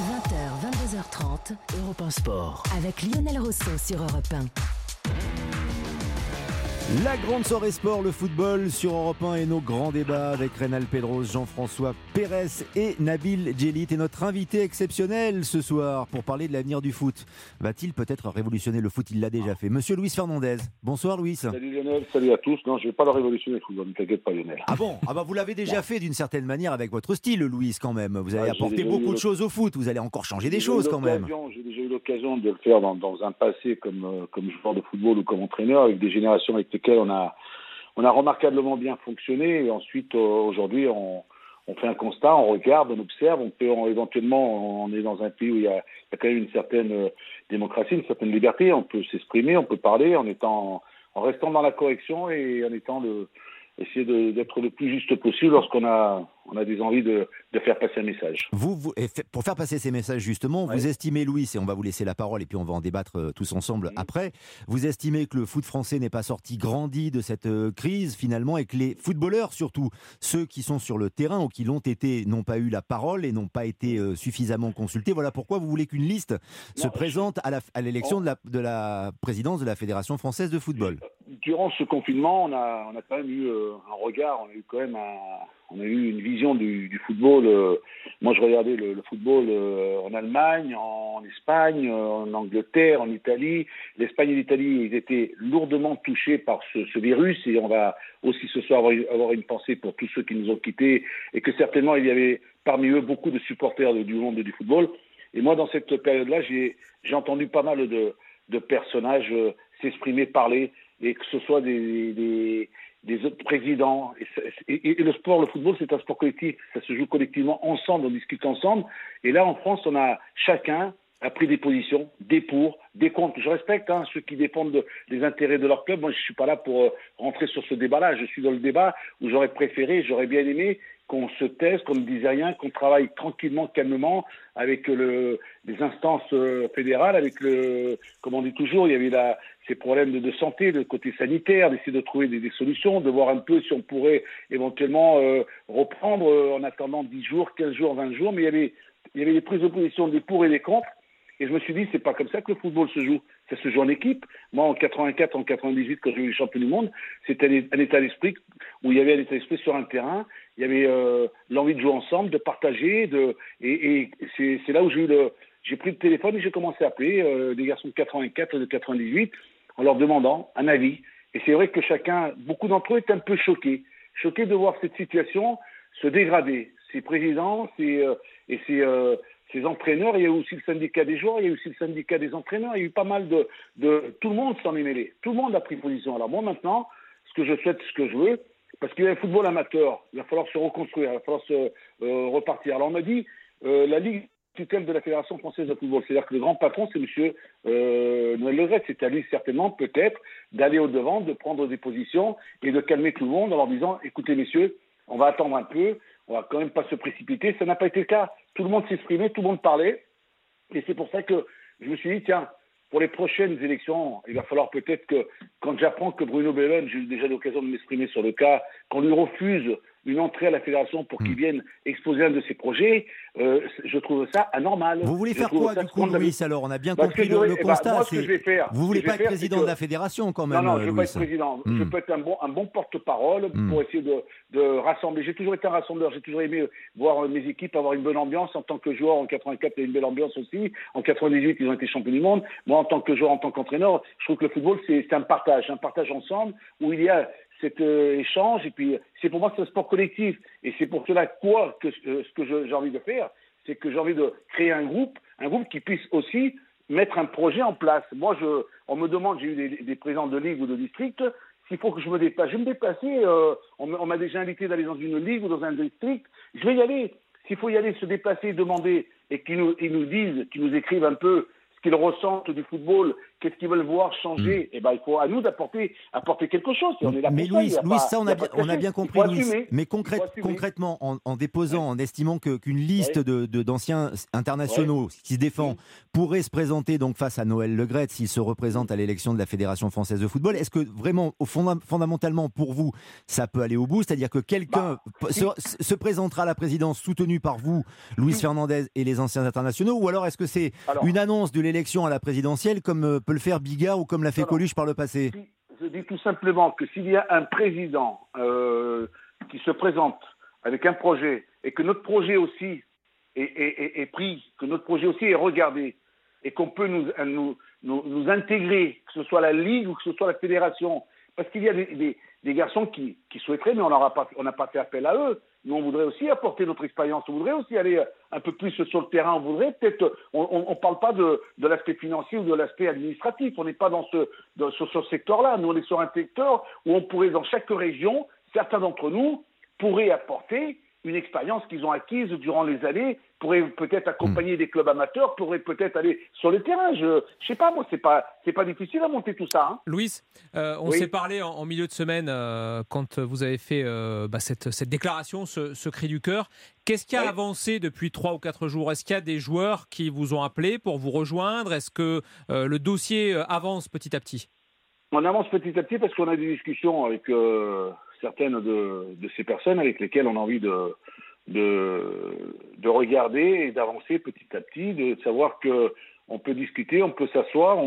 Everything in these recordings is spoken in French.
20h, 22h30, Europe 1 Sport. Avec Lionel Rousseau sur Europe 1. La grande soirée sport, le football sur Europe 1 et nos grands débats avec Rénal Pedros, Jean-François Pérez et Nabil Djelit. Et notre invité exceptionnel ce soir pour parler de l'avenir du foot. Va-t-il peut-être révolutionner le foot? Il l'a déjà fait. Monsieur Luis Fernandez. Bonsoir Luis. Salut Lionel, salut à tous. Non, je ne vais pas le révolutionner le football, ne t'inquiète pas Lionel. Ah bon? Ah bah vous l'avez déjà fait d'une certaine manière avec votre style Luis quand même. Vous avez j'ai apporté beaucoup de choses au foot. Vous allez encore changer des choses quand même. J'ai déjà eu l'occasion de le faire dans, dans un passé comme, euh, comme joueur de football ou comme entraîneur avec des générations avec lesquelles on a, on a remarquablement bien fonctionné. Et ensuite, euh, aujourd'hui, on, on fait un constat, on regarde, on observe. On peut éventuellement, on est dans un pays où il y a, il y a quand même une certaine euh, démocratie, une certaine liberté. On peut s'exprimer, on peut parler en étant, en restant dans la correction et en étant le, essayer d'être le plus juste possible lorsqu'on a, on a des envies de, de faire passer un message. Vous, vous- et fait- pour faire passer ces messages justement, Ouais. vous estimez, Louis, et on va vous laisser la parole et puis on va en débattre euh, tous ensemble après, vous estimez que le foot français n'est pas sorti grandi de cette euh, crise finalement et que les footballeurs, surtout ceux qui sont sur le terrain ou qui l'ont été, n'ont pas eu la parole et n'ont pas été euh, suffisamment consultés. Voilà pourquoi vous voulez qu'une liste se présente à l'élection de la, de la présidence de la Fédération française de football. Durant ce confinement, on a, on a quand même eu euh, un regard, on a eu quand même une vision du, football. euh, moi, je regardais le, football euh, en Allemagne, en Espagne, en Angleterre, en Italie. L'Espagne et l'Italie, ils étaient lourdement touchés par ce, virus et on va aussi ce soir avoir, une pensée pour tous ceux qui nous ont quittés et que certainement il y avait parmi eux beaucoup de supporters du monde du football. Et moi, dans cette période-là, j'ai entendu pas mal de, personnages s'exprimer, parler et que ce soit des, des, autres présidents. Et, le sport, le football, c'est un sport collectif. Ça se joue collectivement ensemble, on discute ensemble. Et là, en France, on a chacun a pris des positions, des pour, des contre. Je respecte hein, ceux qui dépendent de- des intérêts de leur club. Moi, je suis pas là pour euh, rentrer sur ce débat-là. Je suis dans le débat où j'aurais préféré, j'aurais bien aimé qu'on se taise, qu'on ne dise rien, qu'on travaille tranquillement, calmement, avec le, les instances euh, fédérales, avec le, comme on dit toujours, il y avait ces problèmes de, santé, de côté sanitaire, d'essayer de trouver des, des solutions, de voir un peu si on pourrait éventuellement euh, reprendre euh, en attendant 10 jours, 15 jours, 20 jours, mais il y avait, il y avait des prises de position des pour et des contre. Et je me suis dit, c'est pas comme ça que le football se joue. Ça se joue en équipe. Moi, en 84, en 98, quand j'ai eu les champions du monde, c'était un, état d'esprit où il y avait un état d'esprit sur un terrain. Il y avait euh, l'envie de jouer ensemble, de partager, et, c'est là où j'ai pris le téléphone et j'ai commencé à appeler euh, des garçons de 84 et de 98 en leur demandant un avis. Et c'est vrai que chacun, beaucoup d'entre eux étaient un peu choqués, choqués de voir cette situation se dégrader. Ces présidents, ces, euh, et ces, euh, ces entraîneurs, il y a eu aussi le syndicat des joueurs, il y a eu aussi le syndicat des entraîneurs, il y a eu pas mal de, de tout le monde s'en est mêlé, tout le monde a pris position. Alors moi maintenant, ce que je souhaite, ce que je veux, parce qu'il y a un football amateur, il va falloir se reconstruire, il va falloir se euh, repartir. Alors on m'a dit, euh, la Ligue tutelle de la Fédération française de football, c'est-à-dire que le grand patron, c'est Monsieur euh, Noël Le Gret. c'est à lui certainement peut-être d'aller au devant, de prendre des positions et de calmer tout le monde en leur disant, écoutez messieurs, on va attendre un peu, on va quand même pas se précipiter. Ça n'a pas été le cas. Tout le monde s'exprimait, tout le monde parlait, et c'est pour ça que je me suis dit, tiens, pour les prochaines élections, il va falloir peut-être que, quand j'apprends que Bruno Bellone, j'ai eu déjà l'occasion de m'exprimer sur le cas, qu'on lui refuse une entrée à la fédération pour qu'il vienne exposer un de ses projets, euh, je trouve ça anormal. Vous voulez faire quoi du coup. Louis Alors, on a bien Bah, compris le, le eh ben, constat. moi, ce que je vais faire, vous voulez pas être président que- de la fédération quand même, Non, non, euh, je veux Louis pas être président. Je Hmm. peux être un bon, un bon porte-parole Hmm. pour essayer de, de rassembler. J'ai toujours été un rassembleur. J'ai toujours aimé voir euh, mes équipes avoir une bonne ambiance. En tant que joueur, en 84, il y a une belle ambiance aussi. En 98, ils ont été champions du monde. Moi, en tant que joueur, en tant qu'entraîneur, je trouve que le football, c'est un partage. Un partage ensemble où il y a cet euh, échange. Et puis, c'est pour moi, c'est un sport collectif. Et c'est pour cela, quoi, que euh, ce que j'ai envie de faire, c'est que j'ai envie de créer un groupe, un groupe qui puisse aussi mettre un projet en place. Moi, je, on me demande, j'ai eu des, des présidents de ligue ou de district, s'il faut que je me déplace. Je vais me déplacer, euh, on, m'a- déjà invité d'aller dans une ligue ou dans un district, je vais y aller. S'il faut y aller, se déplacer, demander, et qu'ils nous, nous disent, qu'ils nous écrivent un peu ce qu'ils ressentent du football, qu'est-ce qu'ils veulent voir changer mm. Eh ben, il faut à nous d'apporter apporter quelque chose. on est là mais Louis, ça, Louis, ça on a, bien, on a bien compris. mais concrètement, en, déposant, en estimant qu'une liste de d'anciens internationaux qui se défend pourrait se présenter donc face à Noël Legret s'il se représente à l'élection de la Fédération française de football, est-ce que vraiment, au fondamentalement pour vous, ça peut aller au bout? C'est-à-dire que quelqu'un bah, se, présentera à la présidence soutenu par vous, Louis Fernandez et les anciens internationaux, ou alors est-ce que c'est une annonce de l'élection à la présidentielle comme euh, peut le faire Bigard ou comme l'a fait Coluche par le passé Je dis tout simplement que s'il y a un président euh, qui se présente avec un projet et que notre projet aussi est, pris, que notre projet aussi est regardé et qu'on peut nous, nous, nous, intégrer, que ce soit la Ligue ou que ce soit la Fédération, parce qu'il y a des, des, garçons qui, qui, souhaiteraient, mais on n'a pas fait appel à eux. Nous, on voudrait aussi apporter notre expérience, on voudrait aussi aller un peu plus sur le terrain, on voudrait peut-être, on ne parle pas de, l'aspect financier ou de l'aspect administratif, on n'est pas dans ce, sur ce secteur-là, nous on est sur un secteur où on pourrait, dans chaque région, certains d'entre nous pourraient apporter une expérience qu'ils ont acquise durant les années, pourraient peut-être accompagner hmm. des clubs amateurs, pourraient peut-être aller sur le terrain. Je ne sais pas, moi, c'est pas c'est pas difficile à monter tout ça. Hein. Louis, euh, on s'est parlé en, milieu de semaine euh, quand vous avez fait euh, bah, cette, cette, déclaration, ce, cri du cœur. Qu'est-ce qui a avancé depuis trois ou quatre jours? Est-ce qu'il y a des joueurs qui vous ont appelé pour vous rejoindre? Est-ce que le dossier avance petit à petit? On avance petit à petit parce qu'on a des discussions avec certaines de, ces personnes avec lesquelles on a envie de, de, regarder et d'avancer petit à petit, de savoir que on peut discuter, on peut s'asseoir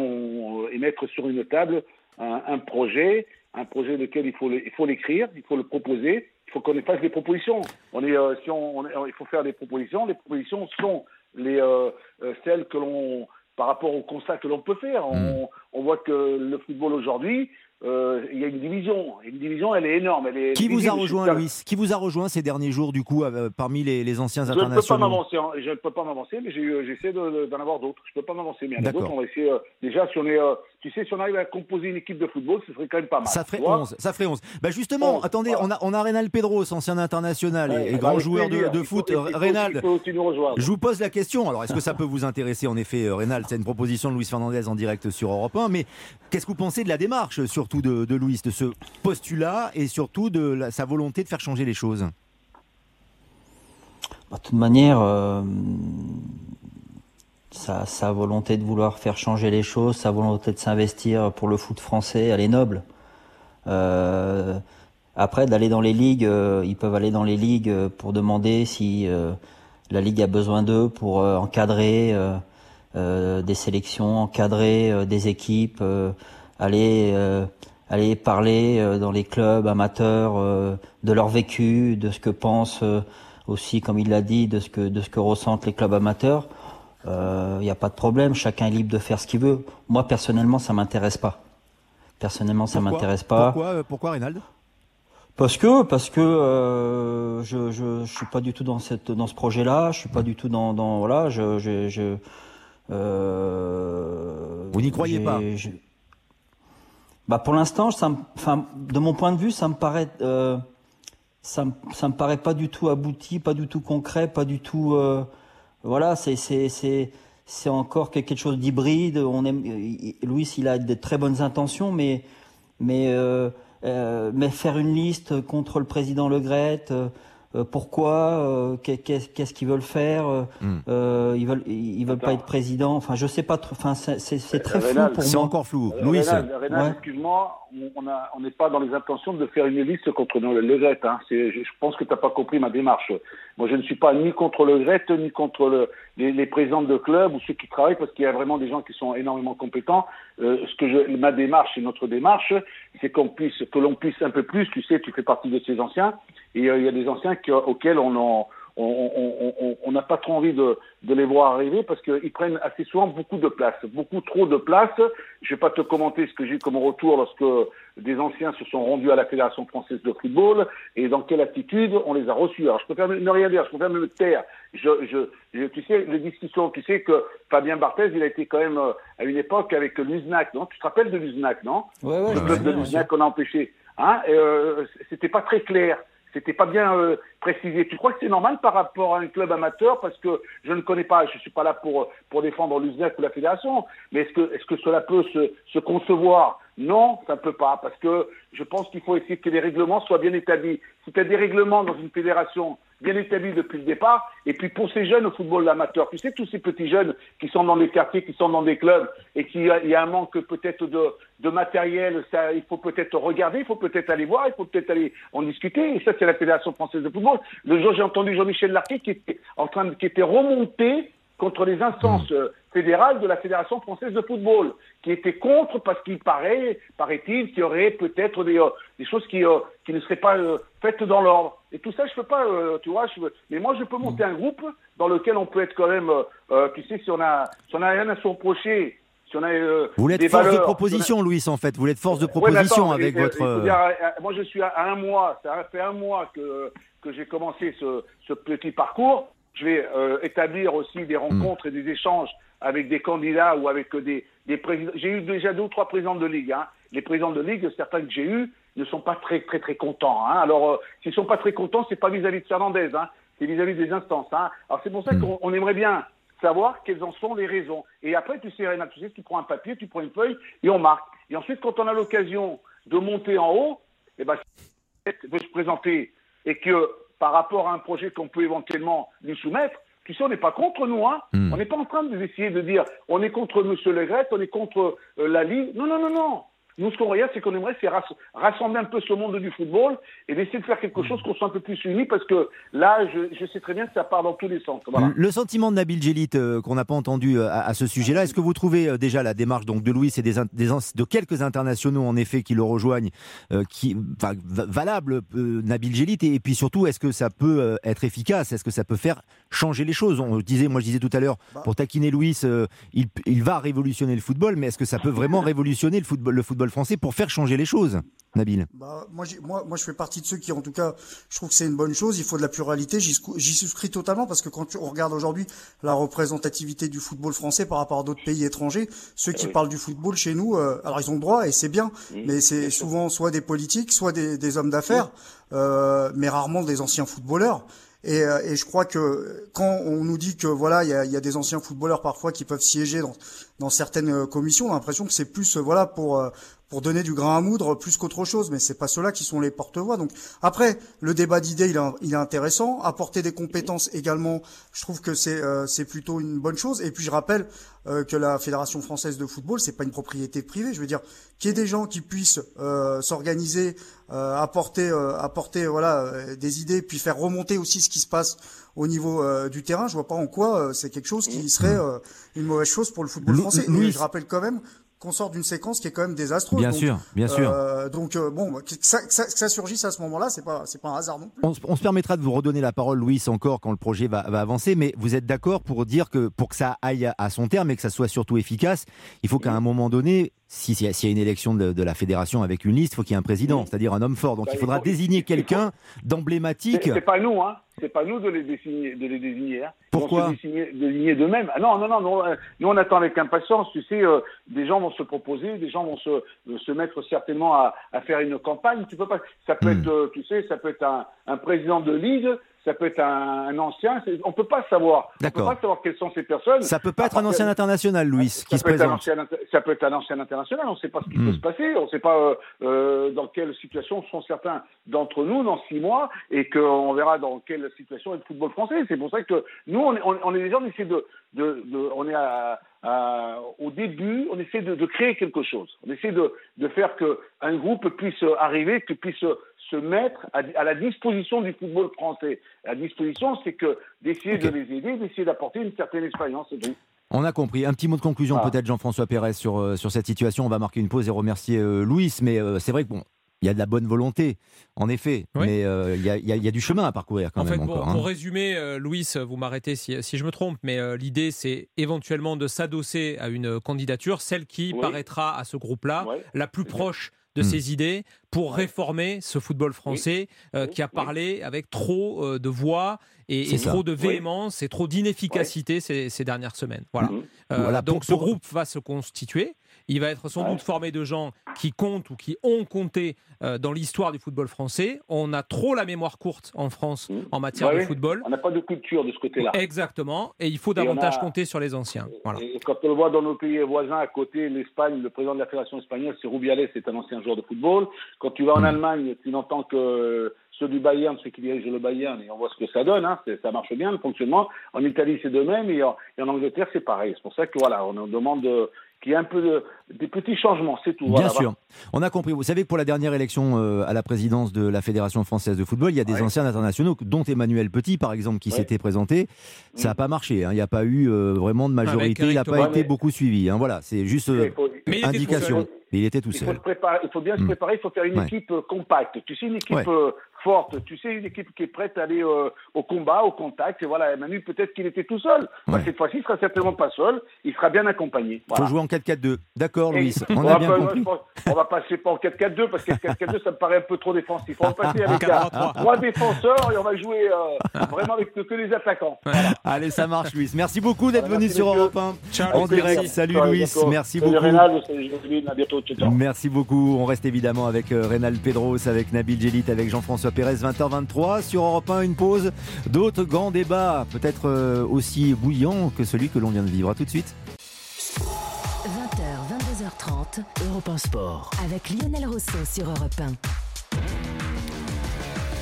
et mettre sur une table un, projet, un projet lequel il faut il faut l'écrire, il faut le proposer, il faut qu'on fasse des propositions. On est, euh, si on, il faut faire des propositions. Les propositions sont les euh, euh, celles que l'on par rapport au constat que l'on peut faire. On, on, voit que le football aujourd'hui, euh, il y a une division. Une division, elle est énorme. Elle est qui vous a rejoint, Louis Qui vous a rejoint ces derniers jours, du coup, euh, parmi les, les anciens internationaux? hein. Je ne peux pas m'avancer, mais j'essaie d'en avoir d'autres. Je ne peux pas m'avancer, mais il y en a d'autres. On va essayer. Euh, déjà, si on est, tu sais, si on arrive à composer une équipe de football, ce serait quand même pas mal. Ça ferait 11. Ça ferait 11. Bah justement, attendez, on a, on a Reynald Pedros, ancien international et, grand joueur de, foot. Reynald, je vous pose la question. Alors, est-ce que ça peut vous intéresser? En effet, Reynald, c'est une proposition de Louis Fernandez en direct sur Europe 1. Mais qu'est-ce que vous pensez de la démarche, surtout de, Louis, de ce postulat et surtout de sa volonté de faire changer les choses bah, De toute manière, euh, sa, volonté de vouloir faire changer les choses, sa volonté de s'investir pour le foot français, elle est noble. Euh, après, d'aller dans les ligues, euh, ils peuvent aller dans les ligues pour demander si la ligue a besoin d'eux pour encadrer des sélections, encadrer des équipes, aller aller parler euh, dans les clubs amateurs euh, de leur vécu, de ce que pensent euh, aussi, comme il l'a dit, de ce que de ce que ressentent les clubs amateurs. Il n'y a pas de problème, chacun est libre de faire ce qu'il veut. Moi personnellement, ça m'intéresse pas. Personnellement, ça m'intéresse pas. Pourquoi, pourquoi Reynald? Parce que parce que je, je suis pas du tout dans cette dans ce projet-là, je suis pas du tout dans dans voilà, je je, Vous n'y croyez pas? Bah pour l'instant, ça, enfin, de mon point de vue, ça me paraît, euh, ça, ça me paraît pas du tout abouti, pas du tout concret, pas du tout, euh, voilà, c'est c'est c'est c'est encore quelque chose d'hybride. On aime, Louis, il a de très bonnes intentions, mais mais euh, euh mais faire une liste contre le président Le Gret, euh, euh, pourquoi, euh, qu'est-ce qu'ils veulent faire, hmm. euh, ils veulent, ils veulent pas être président. Enfin, je sais pas. Enfin, c'est très flou pour moi. C'est encore flou. Louis, excuse-moi, on n'est pas dans les intentions de faire une liste contre le Gret. Hein. Je pense que tu n'as pas compris ma démarche. Moi, je ne suis pas ni contre le Gret, ni contre le, les, présidents de club ou ceux qui travaillent, parce qu'il y a vraiment des gens qui sont énormément compétents. ce que je, ma démarche et notre démarche, c'est qu'on puisse, que l'on puisse un peu plus. Tu sais, tu fais partie de ces anciens et euh, il y a des anciens auxquels on n'a on, pas trop envie de, de, les voir arriver parce qu'ils prennent assez souvent beaucoup de place, beaucoup trop de place. Je ne vais pas te commenter ce que j'ai eu comme retour lorsque des anciens se sont rendus à la Fédération française de football et dans quelle attitude on les a reçus. Alors je préfère ne rien dire, je préfère me taire. Je, je, tu sais, les discussions, tu sais que Fabien Barthez, il a été quand même euh, à une époque avec Luznac, non? Tu te rappelles de Luznac, non? Oui, oui. Le club de Luznac qu'on a empêché. Hein? Euh, C'était pas très clair c'était pas bien euh, précisé. Tu crois que c'est normal par rapport à un club amateur? Parce que je ne connais pas, je suis pas là pour, pour défendre l'USNEF ou la fédération, mais est-ce que, est-ce que cela peut se, se concevoir? Non, ça ne peut pas, parce que je pense qu'il faut essayer que les règlements soient bien établis. Si tu as des règlements dans une fédération bien établi depuis le départ. Et puis pour ces jeunes au football amateur, tu sais, tous ces petits jeunes qui sont dans des quartiers, qui sont dans des clubs, et qu'il y a un manque peut-être de, de matériel, ça, il faut peut-être regarder, il faut peut-être aller voir, il faut peut-être aller en discuter. Et ça, c'est la Fédération française de football. Le jour, j'ai entendu Jean-Michel Larquet qui était en train de, qui était remonté contre les instances mmh. euh, fédérales de la Fédération française de football, qui était contre parce qu'il paraît, paraît-il, qu'il y aurait peut-être des, euh, des choses qui, euh, qui ne seraient pas faites dans l'ordre. Et tout ça, je peux pas, tu vois, je, mais moi, je peux monter un groupe dans lequel on peut être quand même, tu sais, si on a, si on a rien à se reprocher, si on a, vous voulez être force de proposition, Louis, en fait. Vous voulez être force de proposition avec votre. moi, je suis à un mois. Ça fait un mois que que j'ai commencé ce, ce petit parcours. Je vais euh, établir aussi des rencontres et des échanges avec des candidats ou avec des, des présidents. J'ai eu déjà deux ou trois présidents de ligue. Hein. Les présidents de ligue, certains que j'ai eus, ne sont pas très très très contents. Hein. Alors, euh, s'ils ne sont pas très contents, c'est pas vis-à-vis de Fernandez, hein. c'est vis-à-vis des instances. Hein. Alors c'est pour ça mm. qu'on aimerait bien savoir quelles en sont les raisons. Et après, tu sais, Réna, tu sais, tu prends un papier, tu prends une feuille et on marque. Et ensuite, quand on a l'occasion de monter en haut, eh ben, de se présenter et que par rapport à un projet qu'on peut éventuellement lui soumettre, tu sais, on n'est pas contre nous, hein. Hmm. On n'est pas en train d'essayer de dire on est contre M. Legrette, on est contre euh, la Ligue. Non, non, non, non. Nous, ce qu'on regarde, c'est qu'on aimerait, c'est rassembler un peu ce monde du football et d'essayer de faire quelque chose qu'on soit un peu plus unis parce que là, je, sais très bien que ça part dans tous les sens. Le sentiment de Nabil Djelit euh, qu'on n'a pas entendu euh, à, ce sujet-là, est-ce que vous trouvez euh, déjà la démarche donc de Louis et des, de quelques internationaux en effet qui le rejoignent, qui, valable Nabil Djelit et, puis surtout, est-ce que ça peut être efficace? Est-ce que ça peut faire changer les choses? On disait, moi je disais tout à l'heure, bah. pour taquiner Louis, il, il, va révolutionner le football, mais est-ce que ça peut vraiment révolutionner le football, le football français pour faire changer les choses Nabil. Bah, moi, moi, moi, je fais partie de ceux qui, en tout cas, je trouve que c'est une bonne chose. Il faut de la pluralité. J'y souscris totalement parce que quand on regarde aujourd'hui la représentativité du football français par rapport à d'autres pays étrangers, ceux qui parlent du football chez nous, euh, alors ils ont le droit et c'est bien, mais c'est souvent soit des politiques, soit des, des hommes d'affaires, mais rarement des anciens footballeurs. Et, euh, et, je crois que quand on nous dit que voilà, il y a, y a, des anciens footballeurs parfois qui peuvent siéger dans, dans certaines euh, commissions, on a l'impression que c'est plus voilà pour pour donner du grain à moudre plus qu'autre chose, mais c'est pas ceux-là qui sont les porte-voix. Donc après, le débat d'idées, il, il, est intéressant. Apporter des compétences également, je trouve que c'est euh, c'est plutôt une bonne chose. Et puis je rappelle euh, que la Fédération française de football, c'est pas une propriété privée. Je veux dire qu'il y ait des gens qui puissent euh, s'organiser, apporter apporter voilà des idées, puis faire remonter aussi ce qui se passe au niveau du terrain. Je vois pas en quoi c'est quelque chose qui serait une mauvaise chose pour le football français. Et je rappelle quand même qu'on sort d'une séquence qui est quand même désastreuse. Bien sûr, bien sûr. Euh, donc euh, bon, que ça, que ça, surgisse à ce moment-là, c'est pas c'est pas un hasard non plus. On, se permettra de vous redonner la parole, Louis, encore quand le projet va, va avancer. Mais vous êtes d'accord pour dire que pour que ça aille à son terme et que ça soit surtout efficace, il faut qu'à un moment donné, s'il si, y a une élection de, la fédération avec une liste, il faut qu'il y ait un président, c'est-à-dire un homme fort. Donc bah, il faudra désigner quelqu'un d'emblématique. C'est pas nous, hein. C'est pas nous de les désigner. De les désigner hein. Pourquoi Ils vont se désigner d'eux-mêmes. Ah non, non, non, non, euh, Nous, on attend avec impatience. Tu sais, euh, des gens vont se proposer, des gens vont se, se mettre certainement à, à faire une campagne. Tu peux pas. Ça peut hmm. être, euh, tu sais, ça peut être un, un président de ligue ça peut être un, ancien. On peut pas savoir. On peut pas savoir quelles sont ces personnes. Ça peut pas être un ancien international, Louis, qui se présente. ça peut être un ancien international. On ne sait pas ce qui peut hmm. se passer. On ne sait pas euh, euh, dans quelle situation sont certains d'entre nous dans six mois, et qu'on verra dans quelle situation est le football français. C'est pour ça que nous, on est, on, est déjà, on essaie de, de, de on est à, au début, on essaie de, de, créer quelque chose. On essaie de, de faire qu'un groupe puisse arriver, que puisse se mettre à, la disposition du football français. La disposition, c'est que d'essayer de les aider, d'essayer d'apporter une certaine expérience. On a compris. Un petit mot de conclusion peut-être Jean-François Pérez sur, euh, sur cette situation. On va marquer une pause et remercier euh, Louis. Mais euh, c'est vrai que bon, il y a de la bonne volonté, en effet, mais il y, a, y, a, du chemin à parcourir quand même. pour, hein. résumer, Louis, vous m'arrêtez si, si, je me trompe, mais l'idée c'est éventuellement de s'adosser à une candidature, celle qui paraîtra à ce groupe-là la plus proche de hmm. ses idées pour réformer ce football français euh, qui a parlé avec trop euh, de voix et, trop de véhémence et trop d'inefficacité ces, dernières semaines. Voilà. Hmm. Euh, donc ce groupe va se constituer Il va être sans doute formé de gens qui comptent ou qui ont compté euh, dans l'histoire du football français. On a trop la mémoire courte en France mmh. en matière de football. On n'a pas de culture de ce côté-là. Exactement. Et il faut davantage compter sur les anciens. Voilà. Et quand on le voit dans nos pays voisins à côté, l'Espagne, le président de la Fédération espagnole, c'est Rubiales, c'est un ancien joueur de football. Quand tu vas en mmh. Allemagne, tu n'entends que ceux du Bayern, ceux qui dirigent le Bayern, et on voit ce que ça donne, hein, ça marche bien le fonctionnement. En Italie, c'est de même, et en, et en Angleterre, c'est pareil. C'est pour ça que voilà, on demande qu'il y ait un peu de, des petits changements, c'est tout. Bien sûr, on a compris. Vous savez que pour la dernière élection euh, à la présidence de la Fédération française de football, il y a des anciens internationaux, dont Emmanuel Petit, par exemple, qui s'était présenté. Ça n'a mm. pas marché. Hein. Il n'y a pas eu euh, vraiment de majorité. Il n'a pas été beaucoup suivi. Hein. Voilà, c'est juste euh, indication. Il était tout seul. Il faut, il faut bien se mm. préparer, il faut faire une équipe compacte. Tu sais, une équipe forte. Tu sais, une équipe qui est prête à aller euh, au combat, au contact. Et voilà, Manu, peut-être qu'il était tout seul. cette fois-ci, il sera certainement pas seul. Il sera bien accompagné. Il faut jouer en 4-4-2. D'accord, Louis. On, a bien compris. on va passer pas en 4-4-2 parce que 4-4-2, ça me paraît un peu trop défensif. On va passer avec trois défenseurs et on va jouer euh, vraiment avec que les attaquants. Allez, ça marche, Louis. Merci beaucoup d'être venu sur Europe 1 en direct. Salut, Louis. Merci beaucoup. Merci beaucoup. On reste évidemment avec euh, Rénal Pedros, avec Nabil Jelit, avec Jean-François Pérez, 20h23. Sur Europe 1, une pause. D'autres grands débats, peut-être euh, aussi bouillants que celui que l'on vient de vivre. A tout de suite. 20h, 22h30, Europe 1 Sport. Avec Lionel Rousseau sur Europe 1.